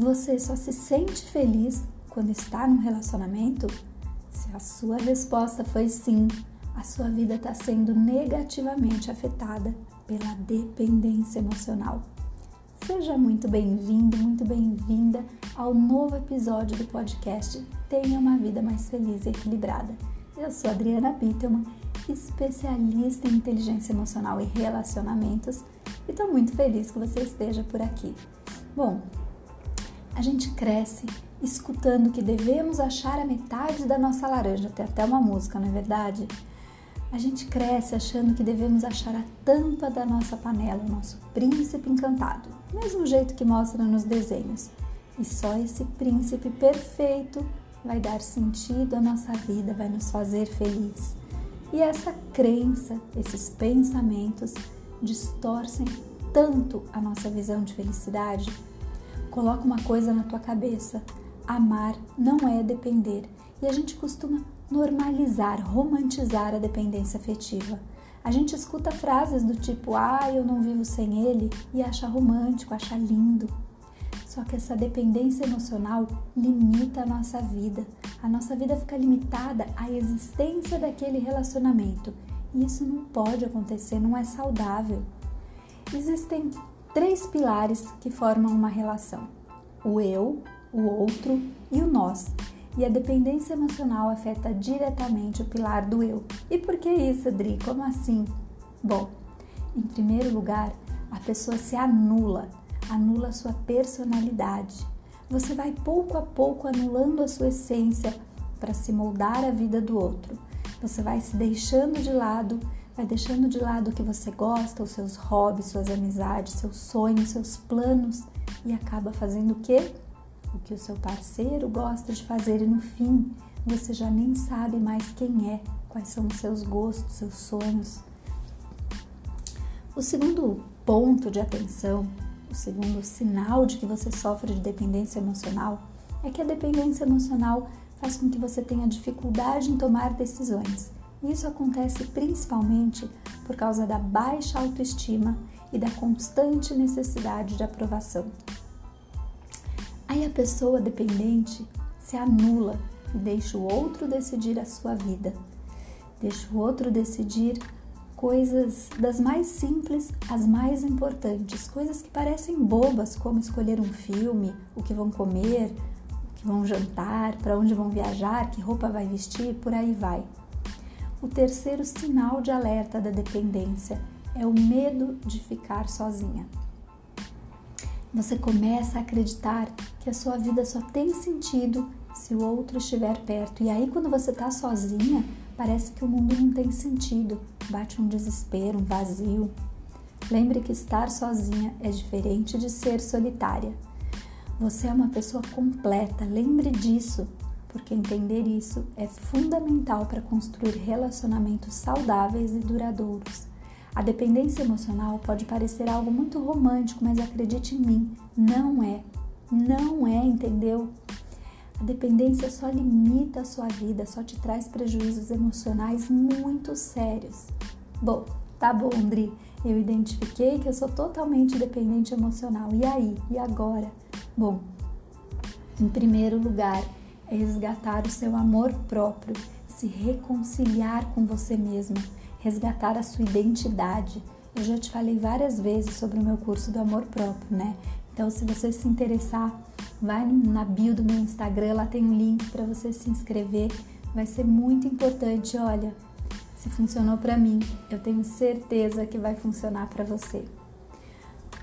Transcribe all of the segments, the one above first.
Você só se sente feliz quando está num relacionamento? Se a sua resposta foi sim, a sua vida está sendo negativamente afetada pela dependência emocional. Seja muito bem-vindo, muito bem-vinda ao novo episódio do podcast Tenha uma Vida Mais Feliz e Equilibrada. Eu sou Adriana Bittelman, especialista em inteligência emocional e relacionamentos, e estou muito feliz que você esteja por aqui. Bom, a gente cresce escutando que devemos achar a metade da nossa laranja, tem até uma música, não é verdade? A gente cresce achando que devemos achar a tampa da nossa panela, o nosso príncipe encantado, do mesmo jeito que mostra nos desenhos. E só esse príncipe perfeito vai dar sentido à nossa vida, vai nos fazer feliz. E essa crença, esses pensamentos distorcem tanto a nossa visão de felicidade. Coloca uma coisa na tua cabeça: amar não é depender. E a gente costuma normalizar, romantizar a dependência afetiva. A gente escuta frases do tipo, ah, eu não vivo sem ele, e acha romântico, acha lindo. Só que essa dependência emocional limita a nossa vida. A nossa vida fica limitada à existência daquele relacionamento. E isso não pode acontecer, não é saudável. Existem três pilares que formam uma relação: o eu, o outro e o nós e a dependência emocional afeta diretamente o pilar do eu. E por que isso, Adri? Como assim? Bom, em primeiro lugar, a pessoa se anula, anula sua personalidade. Você vai pouco a pouco anulando a sua essência para se moldar a vida do outro. Você vai se deixando de lado, vai deixando de lado o que você gosta, os seus hobbies, suas amizades, seus sonhos, seus planos e acaba fazendo o quê? o que o seu parceiro gosta de fazer e no fim você já nem sabe mais quem é, quais são os seus gostos, seus sonhos. O segundo ponto de atenção, o segundo sinal de que você sofre de dependência emocional é que a dependência emocional faz com que você tenha dificuldade em tomar decisões. Isso acontece principalmente por causa da baixa autoestima e da constante necessidade de aprovação. Aí a pessoa dependente se anula e deixa o outro decidir a sua vida. Deixa o outro decidir coisas das mais simples às mais importantes, coisas que parecem bobas, como escolher um filme, o que vão comer, o que vão jantar, para onde vão viajar, que roupa vai vestir, por aí vai. O terceiro sinal de alerta da dependência é o medo de ficar sozinha você começa a acreditar que a sua vida só tem sentido se o outro estiver perto. E aí, quando você está sozinha, parece que o mundo não tem sentido, bate um desespero, um vazio. Lembre que estar sozinha é diferente de ser solitária. Você é uma pessoa completa, lembre disso, porque entender isso é fundamental para construir relacionamentos saudáveis e duradouros. A dependência emocional pode parecer algo muito romântico, mas acredite em mim, não é. Não é, entendeu? A dependência só limita a sua vida, só te traz prejuízos emocionais muito sérios. Bom, tá bom, Andri. Eu identifiquei que eu sou totalmente dependente emocional. E aí? E agora? Bom, em primeiro lugar, é resgatar o seu amor próprio, se reconciliar com você mesma resgatar a sua identidade. Eu já te falei várias vezes sobre o meu curso do amor próprio, né? Então, se você se interessar, vai na bio do meu Instagram, lá tem um link para você se inscrever. Vai ser muito importante. Olha, se funcionou para mim, eu tenho certeza que vai funcionar para você.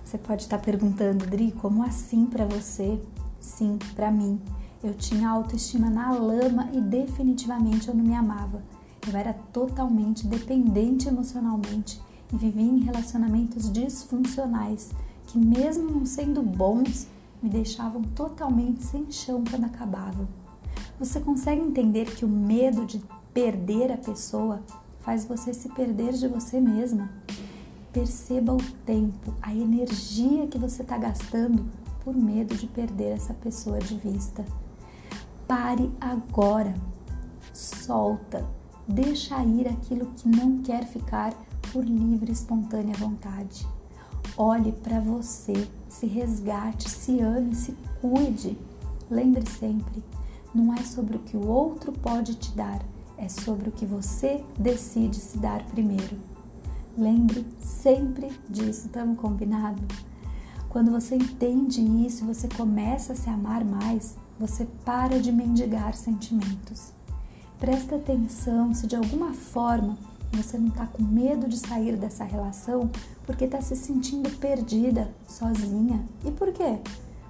Você pode estar perguntando, Dri, como assim para você? Sim, para mim. Eu tinha autoestima na lama e definitivamente eu não me amava. Eu era totalmente dependente emocionalmente e vivia em relacionamentos disfuncionais que, mesmo não sendo bons, me deixavam totalmente sem chão quando acabavam. Você consegue entender que o medo de perder a pessoa faz você se perder de você mesma? Perceba o tempo, a energia que você está gastando por medo de perder essa pessoa de vista. Pare agora, solta, Deixa ir aquilo que não quer ficar por livre e espontânea vontade. Olhe para você, se resgate, se ame, se cuide. Lembre sempre, não é sobre o que o outro pode te dar, é sobre o que você decide se dar primeiro. Lembre sempre disso, estamos combinado? Quando você entende isso você começa a se amar mais, você para de mendigar sentimentos. Presta atenção se de alguma forma você não está com medo de sair dessa relação porque está se sentindo perdida, sozinha. E por quê?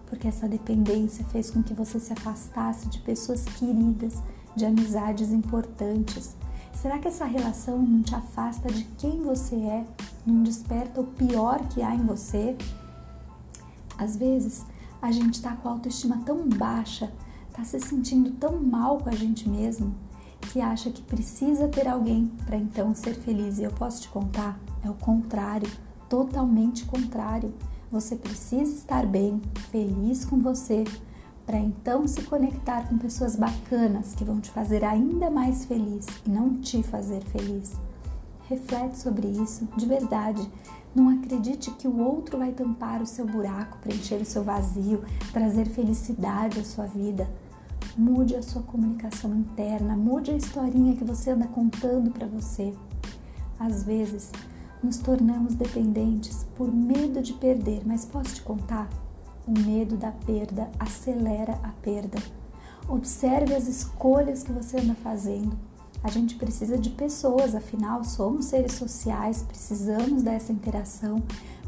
Porque essa dependência fez com que você se afastasse de pessoas queridas, de amizades importantes. Será que essa relação não te afasta de quem você é, não desperta o pior que há em você? Às vezes, a gente está com a autoestima tão baixa, está se sentindo tão mal com a gente mesmo, que acha que precisa ter alguém para então ser feliz. E eu posso te contar, é o contrário, totalmente contrário. Você precisa estar bem, feliz com você, para então se conectar com pessoas bacanas que vão te fazer ainda mais feliz e não te fazer feliz. Reflete sobre isso de verdade. Não acredite que o outro vai tampar o seu buraco, preencher o seu vazio, trazer felicidade à sua vida. Mude a sua comunicação interna, mude a historinha que você anda contando para você. Às vezes, nos tornamos dependentes por medo de perder, mas posso te contar? O medo da perda acelera a perda. Observe as escolhas que você anda fazendo. A gente precisa de pessoas, afinal, somos seres sociais, precisamos dessa interação,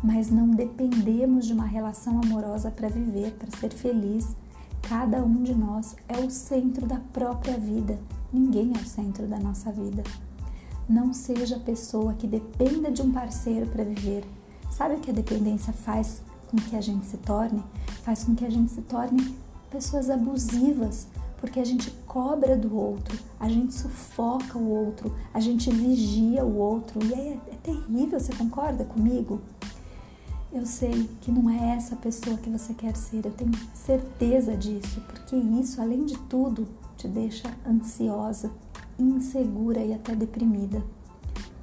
mas não dependemos de uma relação amorosa para viver, para ser feliz. Cada um de nós é o centro da própria vida, ninguém é o centro da nossa vida. Não seja a pessoa que dependa de um parceiro para viver. Sabe o que a dependência faz com que a gente se torne? Faz com que a gente se torne pessoas abusivas, porque a gente cobra do outro, a gente sufoca o outro, a gente vigia o outro e é, é terrível, você concorda comigo? Eu sei que não é essa pessoa que você quer ser, eu tenho certeza disso, porque isso, além de tudo, te deixa ansiosa, insegura e até deprimida.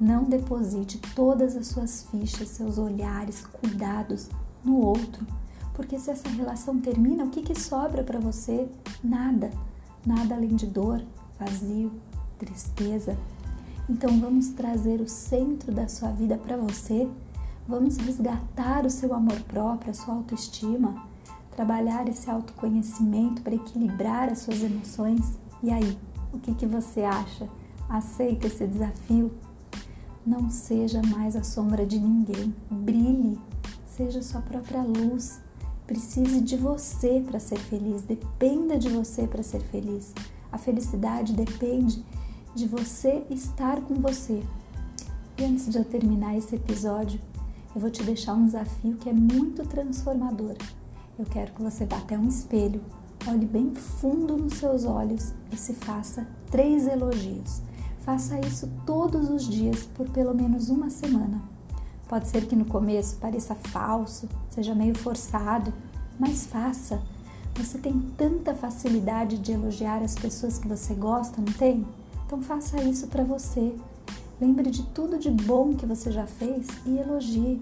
Não deposite todas as suas fichas, seus olhares, cuidados no outro, porque se essa relação termina, o que, que sobra para você? Nada, nada além de dor, vazio, tristeza. Então vamos trazer o centro da sua vida para você Vamos resgatar o seu amor próprio, a sua autoestima, trabalhar esse autoconhecimento para equilibrar as suas emoções. E aí, o que, que você acha? Aceita esse desafio? Não seja mais a sombra de ninguém. Brilhe, seja sua própria luz. Precise de você para ser feliz, dependa de você para ser feliz. A felicidade depende de você estar com você. E antes de eu terminar esse episódio, eu vou te deixar um desafio que é muito transformador. Eu quero que você vá até um espelho, olhe bem fundo nos seus olhos e se faça três elogios. Faça isso todos os dias por pelo menos uma semana. Pode ser que no começo pareça falso, seja meio forçado, mas faça. Você tem tanta facilidade de elogiar as pessoas que você gosta, não tem? Então faça isso para você. Lembre de tudo de bom que você já fez e elogie.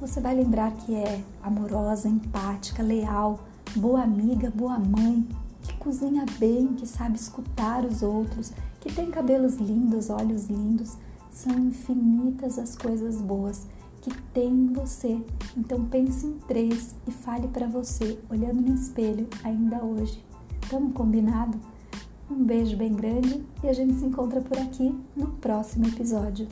Você vai lembrar que é amorosa, empática, leal, boa amiga, boa mãe, que cozinha bem, que sabe escutar os outros, que tem cabelos lindos, olhos lindos. São infinitas as coisas boas que tem em você. Então pense em três e fale para você, olhando no espelho ainda hoje. Tamo combinado? Um beijo bem grande e a gente se encontra por aqui no próximo episódio.